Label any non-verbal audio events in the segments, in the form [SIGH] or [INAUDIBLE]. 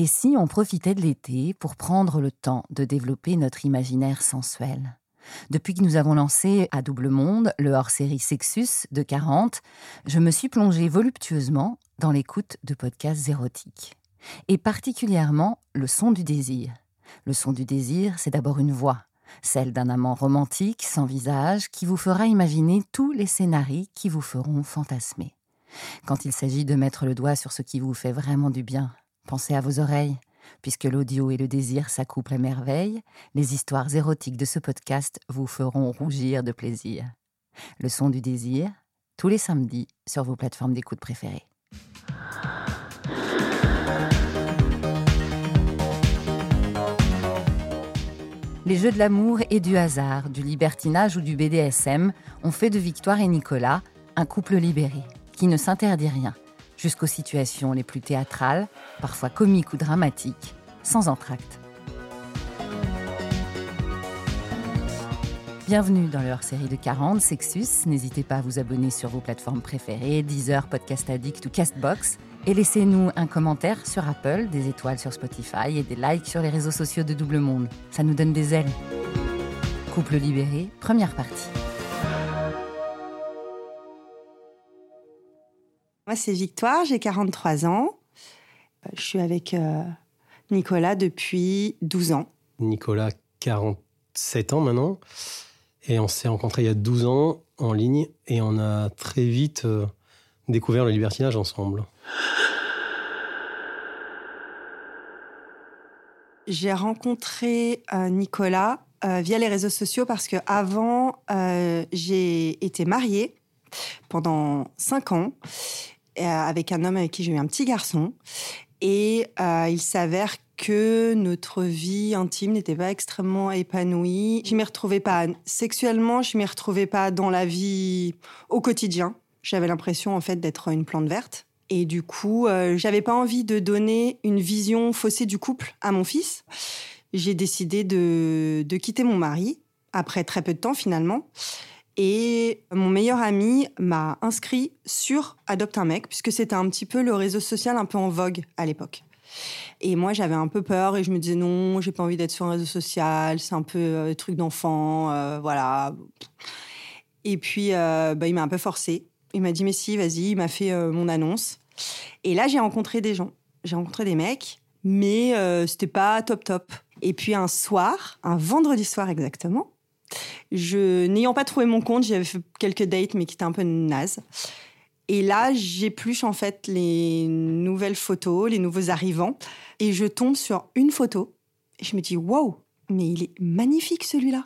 Et si on profitait de l'été pour prendre le temps de développer notre imaginaire sensuel? Depuis que nous avons lancé à Double Monde le hors-série Sexus de 40, je me suis plongée voluptueusement dans l'écoute de podcasts érotiques. Et particulièrement le son du désir. Le son du désir, c'est d'abord une voix, celle d'un amant romantique sans visage qui vous fera imaginer tous les scénarios qui vous feront fantasmer. Quand il s'agit de mettre le doigt sur ce qui vous fait vraiment du bien, pensez à vos oreilles, Puisque l'audio et le désir s'accouplent à merveille, les histoires érotiques de ce podcast vous feront rougir de plaisir. Le son du désir, tous les samedis sur vos plateformes d'écoute préférées. Les jeux de l'amour et du hasard, du libertinage ou du BDSM ont fait de Victoire et Nicolas un couple libéré, qui ne s'interdit rien, jusqu'aux situations les plus théâtrales, parfois comiques ou dramatiques, sans entracte. Bienvenue dans leur série de 40 Sexus. N'hésitez pas à vous abonner sur vos plateformes préférées, Deezer, Podcast Addict ou Castbox. Et laissez-nous un commentaire sur Apple, des étoiles sur Spotify et des likes sur les réseaux sociaux de Double Monde. Ça nous donne des ailes. Couple libéré, première partie. Moi, c'est Victoire, j'ai 43 ans. Euh, je suis avec euh, Nicolas depuis 12 ans. Nicolas, 47 ans maintenant. Et on s'est rencontrés il y a 12 ans en ligne et on a très vite euh, découvert le libertinage ensemble. J'ai rencontré Nicolas via les réseaux sociaux parce que avant j'ai été mariée pendant 5 ans avec un homme avec qui j'ai eu un petit garçon. Et euh, il s'avère que notre vie intime n'était pas extrêmement épanouie. Je m'y retrouvais pas sexuellement, je m'y retrouvais pas dans la vie au quotidien. J'avais l'impression en fait d'être une plante verte. Et du coup, euh, j'avais pas envie de donner une vision faussée du couple à mon fils. J'ai décidé de, de quitter mon mari après très peu de temps finalement. Et mon meilleur ami m'a inscrit sur Adopte un mec, puisque c'était un petit peu le réseau social un peu en vogue à l'époque. Et moi, j'avais un peu peur et je me disais non, j'ai pas envie d'être sur un réseau social, c'est un peu euh, truc d'enfant, euh, voilà. Et puis, euh, bah, il m'a un peu forcé. Il m'a dit mais si, vas-y, il m'a fait mon annonce. Et là, j'ai rencontré des gens, j'ai rencontré des mecs, mais c'était pas top top. Et puis un soir, un vendredi soir exactement, je, n'ayant pas trouvé mon compte, j'avais fait quelques dates, mais qui étaient un peu nazes. Et là, j'épluche en fait les nouvelles photos, les nouveaux arrivants, et je tombe sur une photo. Je me dis, wow, mais il est magnifique celui-là.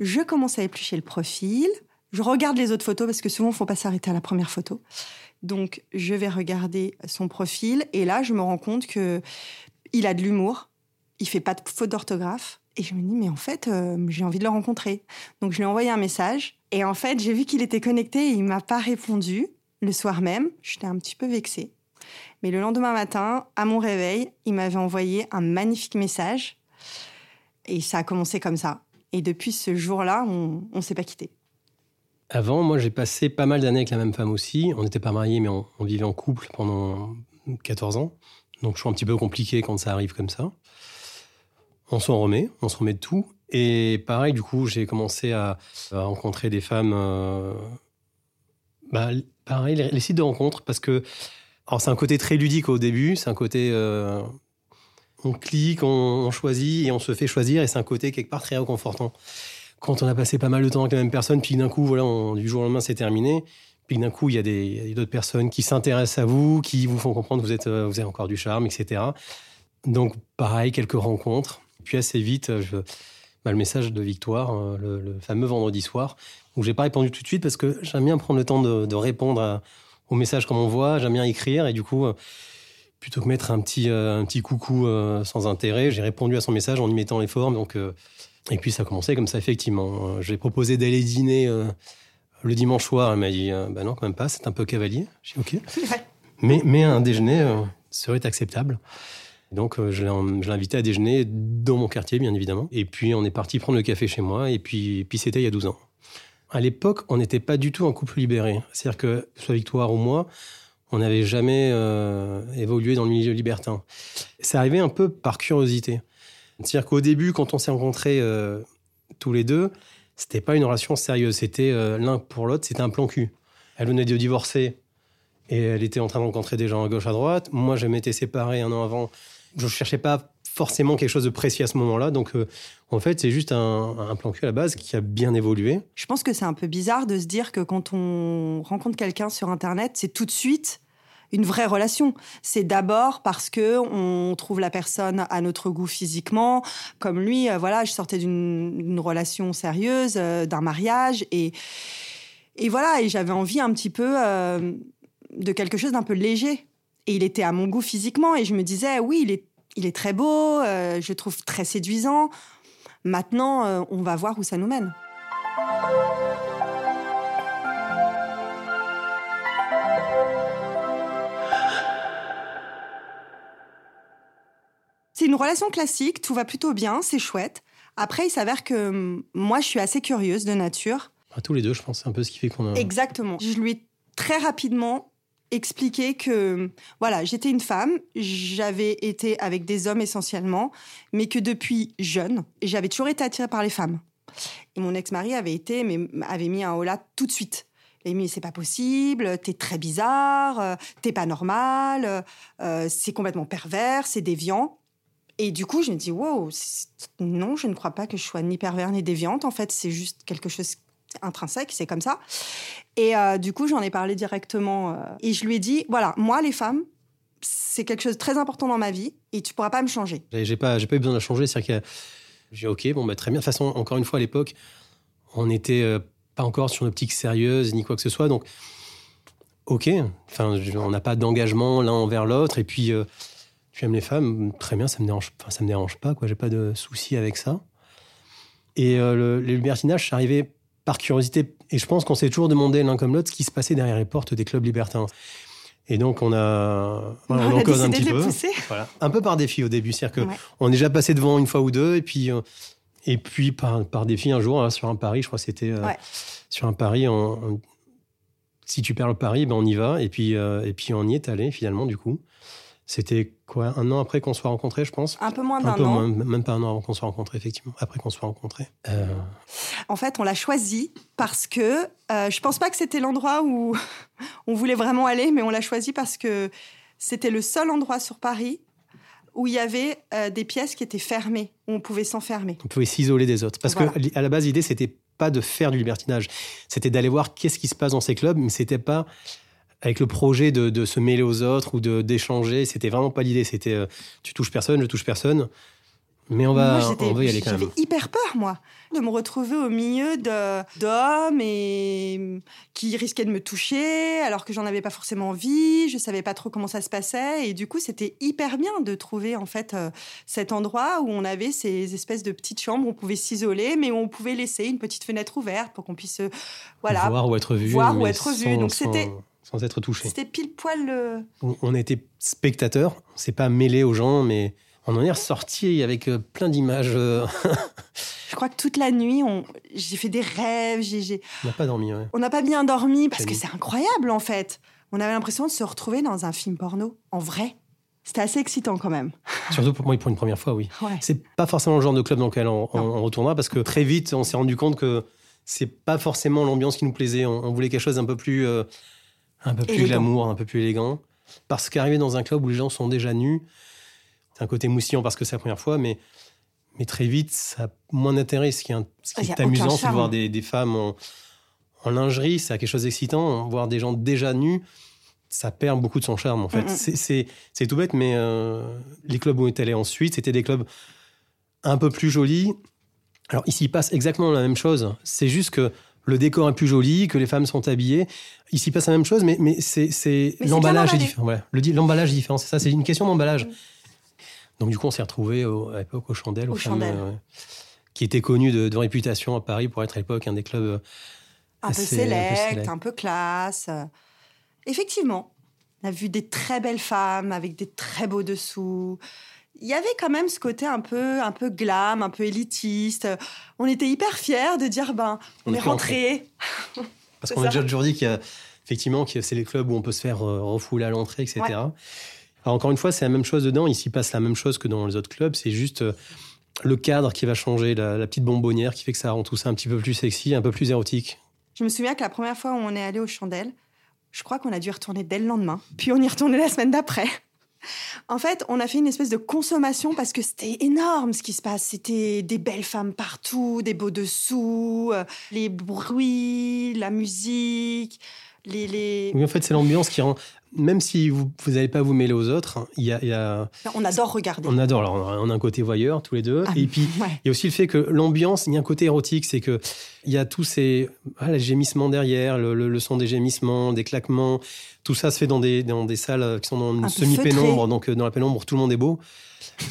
Je commence à éplucher le profil. Je regarde les autres photos parce que souvent, il ne faut pas s'arrêter à la première photo. Donc, je vais regarder son profil et là, je me rends compte que il a de l'humour. Il fait pas de faute d'orthographe. Et je me dis, mais en fait, euh, j'ai envie de le rencontrer. Donc je lui ai envoyé un message. Et en fait, j'ai vu qu'il était connecté et il m'a pas répondu. Le soir même, j'étais un petit peu vexée. Mais le lendemain matin, à mon réveil, il m'avait envoyé un magnifique message. Et ça a commencé comme ça. Et depuis ce jour-là, on ne s'est pas quitté. Avant, moi, j'ai passé pas mal d'années avec la même femme aussi. On n'était pas mariés, mais on, on, vivait en couple pendant 14 ans. Donc, je suis un petit peu compliqué quand ça arrive comme ça on s'en remet, on se remet de tout. Et pareil, du coup, j'ai commencé à, rencontrer des femmes. Euh, bah, pareil, les, sites de rencontres, parce que. Alors, c'est un côté très ludique au début, c'est un côté. Euh, on clique, on, choisit et on se fait choisir, et c'est un côté quelque part très réconfortant. Quand on a passé pas mal de temps avec la même personne, puis d'un coup, voilà, du jour au lendemain, c'est terminé. Puis d'un coup, il y a d'autres personnes qui s'intéressent à vous, qui vous font comprendre que vous êtes, euh, vous avez encore du charme, etc. Donc, pareil, quelques rencontres. Puis assez vite, euh, je, bah, le message de Victoire, euh, le, fameux vendredi soir, où j'ai pas répondu tout de suite parce que j'aime bien prendre le temps de, répondre au message comme on voit, j'aime bien écrire et du coup, euh, plutôt que mettre un petit, un petit coucou sans intérêt, j'ai répondu à son message en y mettant les formes. Donc, et puis ça a commencé comme ça, effectivement. J'ai proposé d'aller dîner le dimanche soir. Elle m'a dit Bah non, quand même pas, c'est un peu cavalier. J'ai dit Ok. [LAUGHS] mais, mais un déjeuner serait acceptable. Donc, euh, je l'ai invité à déjeuner dans mon quartier, bien évidemment. Et puis, on est parti prendre le café chez moi. Et puis, c'était il y a 12 ans. À l'époque, on n'était pas du tout un couple libéré. C'est-à-dire que, soit Victoire ou moi, On n'avait jamais euh, évolué dans le milieu libertin. C'est arrivé un peu par curiosité. C'est-à-dire qu'au début, quand on s'est rencontrés euh, tous les deux, c'était pas une relation sérieuse. C'était l'un pour l'autre, c'était un plan cul. Elle venait de divorcer et elle était en train de rencontrer des gens à gauche à droite. Moi, je m'étais séparé un an avant. Je cherchais pas forcément quelque chose de précis à ce moment-là. Donc, euh, en fait, c'est juste un, plan cul à la base qui a bien évolué. Je pense que c'est un peu bizarre de se dire que quand on rencontre quelqu'un sur Internet, c'est tout de suite une vraie relation. C'est d'abord parce que on trouve la personne à notre goût physiquement. Comme lui, euh, voilà, je sortais d'une relation sérieuse, euh, d'un mariage, et et voilà, et j'avais envie un petit peu de quelque chose d'un peu léger. Et il était à mon goût physiquement, et je me disais, oui, il est, il est très beau, euh, je le trouve très séduisant. Maintenant, euh, on va voir où ça nous mène. C'est une relation classique, tout va plutôt bien, c'est chouette. Après, il s'avère que hum, moi, je suis assez curieuse de nature. À tous les deux, je pense, c'est un peu ce qui fait qu'on a. Exactement. Je lui ai très rapidement expliqué que, voilà, j'étais une femme, j'avais été avec des hommes essentiellement, mais que depuis jeune, j'avais toujours été attirée par les femmes. Et mon ex-mari avait été, mais avait mis un holà tout de suite. Il m'a dit, c'est pas possible, t'es très bizarre, euh, t'es pas normal, euh, c'est complètement pervers, c'est déviant. Et du coup, je me dis, wow, non, je ne crois pas que je sois ni pervers ni déviante. En fait, c'est juste quelque chose intrinsèque, c'est comme ça. Et euh, du coup, j'en ai parlé directement. Euh, et je lui ai dit, voilà, moi, les femmes, c'est quelque chose de très important dans ma vie et tu pourras pas me changer. J'ai pas, pas eu besoin de changer. C'est-à-dire que j'ai ok, bon, bah, très bien. De toute façon, encore une fois, à l'époque, on n'était euh, pas encore sur une optique sérieuse ni quoi que ce soit. Donc, ok, enfin, on n'a pas d'engagement l'un envers l'autre. Et puis, tu aimes les femmes, très bien, ça me dérange, ça me dérange pas, quoi. J'ai pas de souci avec ça. Et le, les libertinages, c'est arrivé par curiosité. Et je pense qu'on s'est toujours demandé l'un comme l'autre ce qui se passait derrière les portes des clubs libertins. Et donc, on a, voilà, on, on a cause un petit peu. Voilà. Un peu par défi au début. C'est-à-dire Ouais. qu'on est déjà passé devant une fois ou deux. Et puis, euh, et puis par, par défi, un jour, hein, sur un pari, je crois que c'était euh, sur un pari, on- on- si tu perds le pari, ben on y va. Et puis, euh, et puis on y est allé finalement, du coup. C'était quoi, un an après qu'on soit rencontrés, je pense? Un peu moins Un d'un an. moins, même pas un an avant qu'on soit rencontrés, effectivement. Après qu'on soit rencontrés. Euh, En fait, on l'a choisi parce que euh, je pense pas que c'était l'endroit où [LAUGHS] on voulait vraiment aller, mais on l'a choisi parce que c'était le seul endroit sur Paris où il y avait euh, des pièces qui étaient fermées, où on pouvait s'enfermer. on pouvait s'isoler des autres. Parce Voilà. que à la base, l'idée, c'était pas de faire du libertinage. C'était d'aller voir qu'est-ce qui se passe dans ces clubs, mais c'était pas avec le projet de, de se mêler aux autres ou de d'échanger. C'était vraiment pas l'idée. C'était euh, tu touches personne, je touche personne, mais on va, Moi, on va y aller quand J'avais même. hyper peur, moi, de me retrouver au milieu d'hommes et qui risquaient de me toucher alors que j'en avais pas forcément envie. Je savais pas trop comment ça se passait et du coup, c'était hyper bien de trouver en fait euh, cet endroit où on avait ces espèces de petites chambres où on pouvait s'isoler, mais où on pouvait laisser une petite fenêtre ouverte pour qu'on puisse euh, voilà. Voir ou être vu. Voir ou être vu. Donc, sans- c'était- sans être touché. C'était pile poil le. On, on était spectateurs. On s'est pas mêlé aux gens, mais on en est ressorti avec euh, plein d'images. euh, [LAUGHS] Je crois que toute la nuit, on... j'ai fait des rêves. j'ai- on n'a pas dormi. ouais. On n'a pas bien dormi parce que c'est incroyable en fait. On avait l'impression de se retrouver dans un film porno, en vrai. C'était assez excitant quand même. [LAUGHS] Surtout pour moi, pour une première fois, oui. Ouais. C'est pas forcément le genre de club dans lequel on, on- Non. on retournera parce que très vite, on s'est rendu compte que c'est pas forcément l'ambiance qui nous plaisait. On, on voulait quelque chose d'un peu plus, euh, un peu plus Élégant. glamour, un peu plus élégant. Parce qu'arriver dans un club où les gens sont déjà nus, c'est un côté moussillant parce que c'est la première fois, mais, mais très vite, ça a moins d'intérêt. Ce qui est, un- ce qui amusant, c'est de voir des, des femmes en, en lingerie, ça a quelque chose d'excitant. Voir des gens déjà nus, ça perd beaucoup de son charme, en fait. C'est- C'est c'est tout bête, mais euh, les clubs où on est allé ensuite, c'était des clubs un peu plus jolis. Alors ici, il passe exactement la même chose. C'est juste que le décor est plus joli, que les femmes sont habillées. Ici, il passe la même chose, mais, mais c'est l'emballage est différent. Voilà. Le di- L'emballage est différent. C'est ça, c'est une question d'emballage. Mm. Donc du coup, on s'est retrouvés au- à l'époque aux Chandelles, Aux Chandelles. qui était connu de, de réputation à Paris pour être à l'époque un des clubs. euh, Un peu un select. un peu classe. Effectivement, on a vu des très belles femmes avec des très beaux dessous. Il y avait quand même ce côté un peu, un peu glam, un peu élitiste. On était hyper fiers de dire ben, on, [LAUGHS] On est rentré. Parce qu'on a déjà toujours dit qu'il y a, effectivement, c'est les clubs où on peut se faire euh, refouler à l'entrée, etc. Alors, encore une fois, c'est la même chose dedans. Ici passe la même chose que dans les autres clubs. C'est juste euh, le cadre qui va changer, la, petite bonbonnière qui fait que ça rend tout ça un petit peu plus sexy, un peu plus érotique. Je me souviens que la première fois où on est allé aux chandelles, je crois qu'on a dû y retourner dès le lendemain. Puis on y retournait la semaine d'après. En fait, on a fait une espèce de consommation parce que c'était énorme ce qui se passe. C'était des belles femmes partout, des beaux dessous, euh, les bruits, la musique. Les, Oui, en fait, c'est l'ambiance qui rend même si vous n'allez pas vous mêler aux autres, il y a, On adore regarder. On adore. Alors, on a un côté voyeur tous les deux. Ah, et puis, il y a aussi le fait que l'ambiance, il y a un côté érotique. C'est que il y a tous ces ah, les gémissements derrière, le, son des gémissements, des claquements. Tout ça se fait dans des, dans des salles qui sont dans une semi-pénombre. Donc, euh, dans la pénombre, tout le monde est beau. [LAUGHS]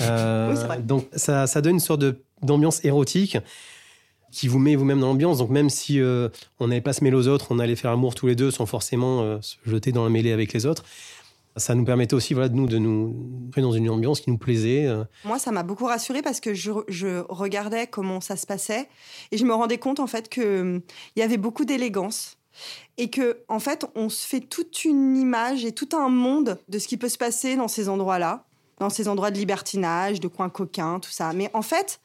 Euh, donc, ça, ça donne une sorte d'ambiance érotique qui vous met vous-même dans l'ambiance. Donc même si euh, on n'allait pas se mêler aux autres, on allait faire l'amour tous les deux sans forcément euh, se jeter dans la mêlée avec les autres. Ça nous permettait aussi voilà, de nous de nous mettre dans une ambiance qui nous plaisait. Euh. Moi, ça m'a beaucoup rassurée parce que je, je, regardais comment ça se passait et je me rendais compte en fait qu'il y avait beaucoup d'élégance et que en fait on se fait toute une image et tout un monde de ce qui peut se passer dans ces endroits-là, dans ces endroits de libertinage, de coins coquins, tout ça. Mais en fait,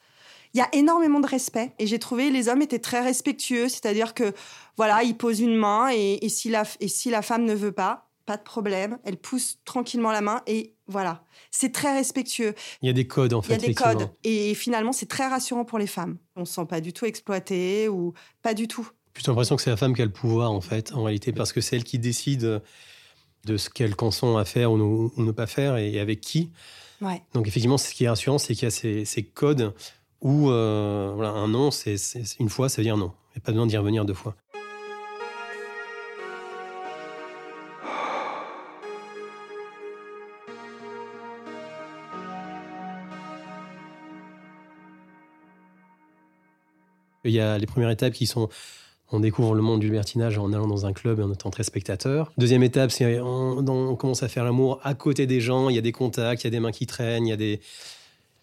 il y a énormément de respect et j'ai trouvé les hommes étaient très respectueux, c'est-à-dire que voilà, ils posent une main et, si la, et si la femme ne veut pas, pas de problème, elle pousse tranquillement la main et voilà, c'est très respectueux. Il y a des codes en fait. Il y a des codes et finalement c'est très rassurant pour les femmes. On se sent pas du tout exploité ou pas du tout. J'ai l'impression que c'est la femme qui a le pouvoir en fait, en réalité, parce que c'est elle qui décide de ce qu'elle consent à faire ou ne, pas faire et avec qui. Ouais. Donc effectivement, ce qui est rassurant, c'est qu'il y a ces, ces codes ou euh, voilà, un non, c'est une fois, ça veut dire non. Il n'y a pas besoin d'y revenir deux fois. Il y a les premières étapes qui sont on découvre le monde du libertinage en allant dans un club et en étant très spectateur. Deuxième étape, c'est on, commence à faire l'amour à côté des gens. Il y a des contacts, il y a des mains qui traînent, il y a des,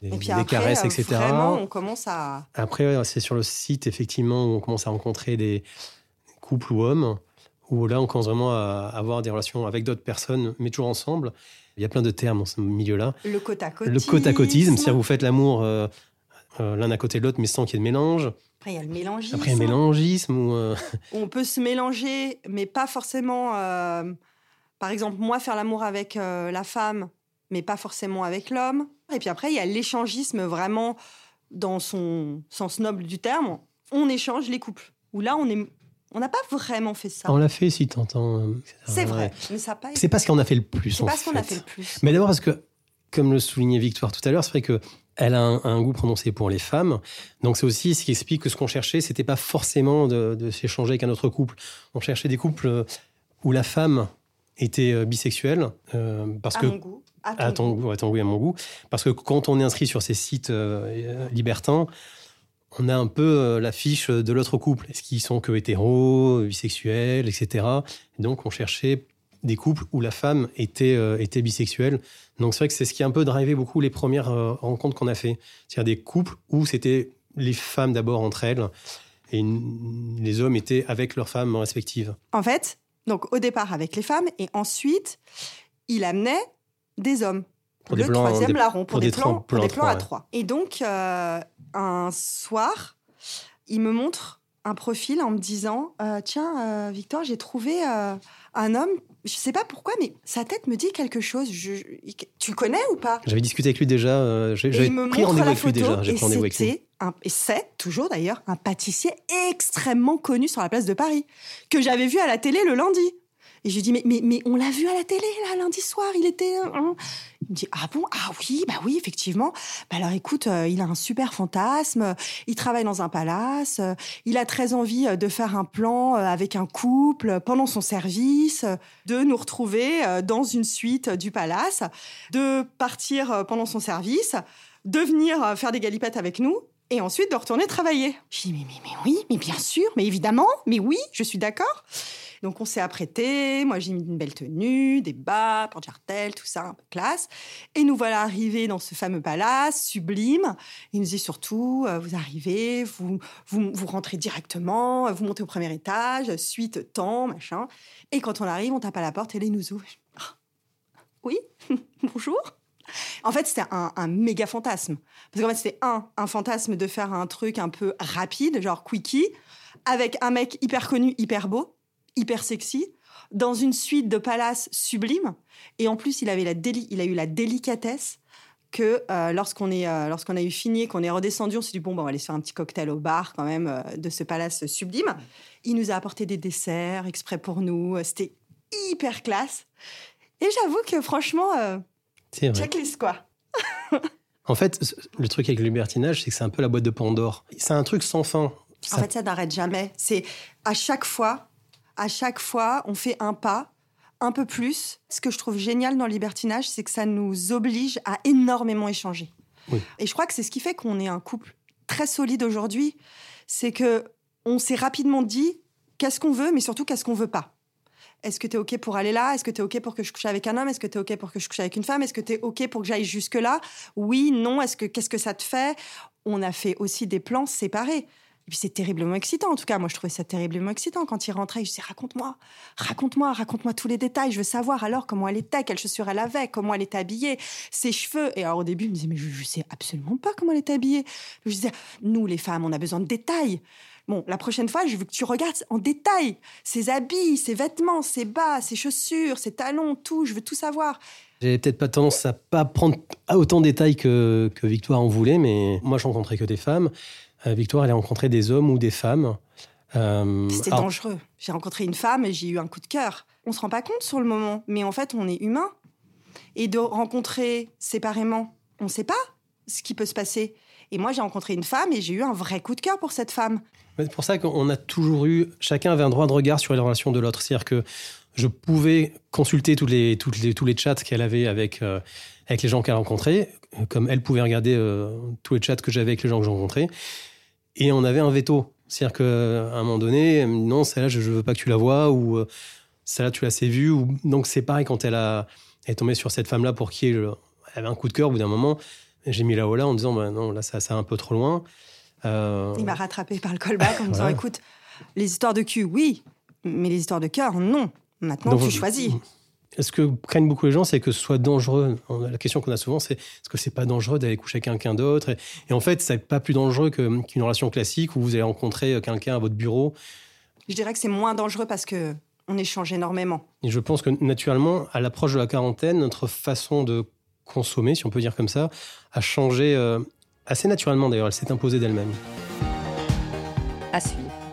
des, et puis après, caresses, etc. Vraiment, on commence à. Après, c'est sur le site, effectivement, où on commence à rencontrer des couples ou hommes, où là, on commence vraiment à avoir des relations avec d'autres personnes, mais toujours ensemble. Il y a plein de termes dans ce milieu-là. Le côte à côte. Le côte à côtisme, c'est-à-dire vous faites l'amour euh, euh, l'un à côté de l'autre, mais sans qu'il y ait de mélange. Après, il y a le mélangisme. Après, il y a le mélangisme. Euh, [LAUGHS] On peut se mélanger, mais pas forcément. Par exemple, moi, faire l'amour avec la femme, mais pas forcément avec l'homme. Et puis après, il y a l'échangisme vraiment dans son sens noble du terme. On échange les couples. Où là, on est on n'a pas vraiment fait ça. On l'a fait, si t'entends. Euh, c'est vrai, mais ça pas. C'est pas ce qu'on a fait le plus. C'est pas ce qu'on a fait le plus. Mais d'abord parce que, comme le soulignait Victoire tout à l'heure, c'est vrai que elle a un, goût prononcé pour les femmes. Donc c'est aussi ce qui explique que ce qu'on cherchait, c'était pas forcément de, s'échanger avec un autre couple. On cherchait des couples euh, où la femme était euh, bisexuelle, parce que goût. À ton, goût, à ton à mon goût. Parce que quand on est inscrit sur ces sites euh, libertins, on a un peu euh, la fiche de l'autre couple. Est-ce qu'ils sont que hétéros, bisexuels, etc. donc, on cherchait des couples où la femme était, euh, était bisexuelle. Donc, c'est vrai que c'est ce qui a un peu drivé beaucoup les premières rencontres qu'on a fait. C'est-à-dire des couples où c'était les femmes d'abord entre elles et les hommes étaient avec leurs femmes respectives. En fait, donc au départ avec les femmes et ensuite, il amenait des hommes. Pour le troisième larron, pour, des, plans, pour des plans à trois. Et donc, euh, un soir, il me montre un profil en me disant euh, Tiens, euh, Victor, j'ai trouvé un homme, je sais pas pourquoi, mais sa tête me dit quelque chose. tu le connais ou pas? J'avais discuté avec lui déjà. J'avais pris rendez-vous avec lui déjà. Et c'est toujours d'ailleurs un pâtissier extrêmement connu sur la place de Paris, que j'avais vu à la télé le lundi. Et je lui dis, mais, mais, mais on l'a vu à la télé, là, lundi soir, il était... Hein. Il me dit, ah bon? Ah oui, bah oui, effectivement. Bah alors écoute, euh, il a un super fantasme, il travaille dans un palace, euh, il a très envie euh, de faire un plan avec un couple pendant son service, de nous retrouver dans une suite du palace, de partir pendant son service, de venir faire des galipettes avec nous et ensuite de retourner travailler. Je dis, mais, mais, mais oui, mais bien sûr, mais évidemment, mais oui, je suis d'accord. Donc on s'est apprêté, moi j'ai mis une belle tenue, des bas, porte-jartel, tout ça, un peu classe. Et nous voilà arrivés dans ce fameux palace sublime. Il nous dit surtout, euh, vous arrivez, vous, vous, rentrez directement, vous montez au premier étage, suite, temps, machin. Et quand on arrive, on tape à la porte et les nous ouvre. Oui, [LAUGHS] bonjour. En fait, c'était un, méga fantasme. Parce qu'en fait, c'était un, un fantasme de faire un truc un peu rapide, genre quickie, avec un mec hyper connu, hyper beau, hyper sexy, dans une suite de palaces sublimes. Et en plus, il, avait la il a eu la délicatesse que euh, lorsqu'on est euh, lorsqu'on a eu fini qu'on est redescendu, on s'est dit bon, on va aller se faire un petit cocktail au bar quand même euh, de ce palace sublime. Il nous a apporté des desserts exprès pour nous. C'était hyper classe. Et j'avoue que franchement, checklist quoi. [LAUGHS] en fait, le truc avec le libertinage, c'est que c'est un peu la boîte de Pandore. C'est un truc sans fin. En fait, ça n'arrête jamais. C'est à chaque fois, à chaque fois, on fait un pas un peu plus. Ce que je trouve génial dans le libertinage, c'est que ça nous oblige à énormément échanger. Et je crois que c'est ce qui fait qu'on est un couple très solide aujourd'hui. C'est que on s'est rapidement dit qu'est-ce qu'on veut, mais surtout qu'est-ce qu'on veut pas. Est-ce que tu es OK pour aller là? Est-ce que tu es OK pour que je couche avec un homme? Est-ce que tu es OK pour que je couche avec une femme? Est-ce que tu es OK pour que j'aille jusque-là? Oui, non, est-ce que qu'est-ce que ça te fait? On a fait aussi des plans séparés. Et puis c'est terriblement excitant. En tout cas, moi, je trouvais ça terriblement excitant. Quand il rentrait, je disais raconte-moi, raconte-moi, raconte-moi tous les détails. Je veux savoir alors comment elle était, quelles chaussures elle avait, comment elle était habillée, ses cheveux. Et alors au début, il me disait mais je, ne sais absolument pas comment elle était habillée. Je disais nous les femmes, on a besoin de détails. Bon, la prochaine fois, je veux que tu regardes en détail ses habits, ses vêtements, ses bas, ses chaussures, ses talons, tout. Je veux tout savoir. J'ai peut-être pas tendance à pas prendre autant de détails que, que Victoire en voulait, mais moi, je rencontrais que des femmes. Euh, Victoire, elle a rencontré des hommes ou des femmes. Euh, C'était dangereux. J'ai rencontré une femme et j'ai eu un coup de cœur. On se rend pas compte sur le moment, mais en fait, on est humain. Et de rencontrer séparément, on ne sait pas ce qui peut se passer. Et moi, j'ai rencontré une femme et j'ai eu un vrai coup de cœur pour cette femme. C'est pour ça qu'on a toujours eu, chacun avait un droit de regard sur les relations de l'autre. C'est-à-dire que je pouvais consulter tous les, toutes les, tous les chats qu'elle avait avec, euh, avec les gens qu'elle rencontrait, comme elle pouvait regarder tous les chats que j'avais avec les gens que j'ai rencontrés et on avait un veto. C'est-à-dire qu'à un moment donné, non, celle-là, je ne veux pas que tu la vois, ou euh, celle-là, tu l'as vue. Ou... Donc c'est pareil quand elle, a, est tombée sur cette femme-là pour qui elle avait un coup de cœur au bout d'un moment. J'ai mis la haut là en disant, bah, non, là, ça, ça un peu trop loin. Euh, Il m'a rattrapé par le callback en me disant, écoute, les histoires de cul, oui, mais les histoires de cœur, non. Maintenant, tu choisis ce que craignent beaucoup les gens, c'est que ce soit dangereux. La question qu'on a souvent, c'est est-ce que c'est pas dangereux d'aller coucher avec quelqu'un d'autre? Et, en fait, c'est pas plus dangereux qu'une relation classique où vous allez rencontrer quelqu'un à votre bureau. Je dirais que c'est moins dangereux parce que on échange énormément. Et je pense que naturellement, à l'approche de la quarantaine, notre façon de consommer, si on peut dire comme ça, a changé euh, assez naturellement d'ailleurs. Elle s'est imposée d'elle-même. À suivre.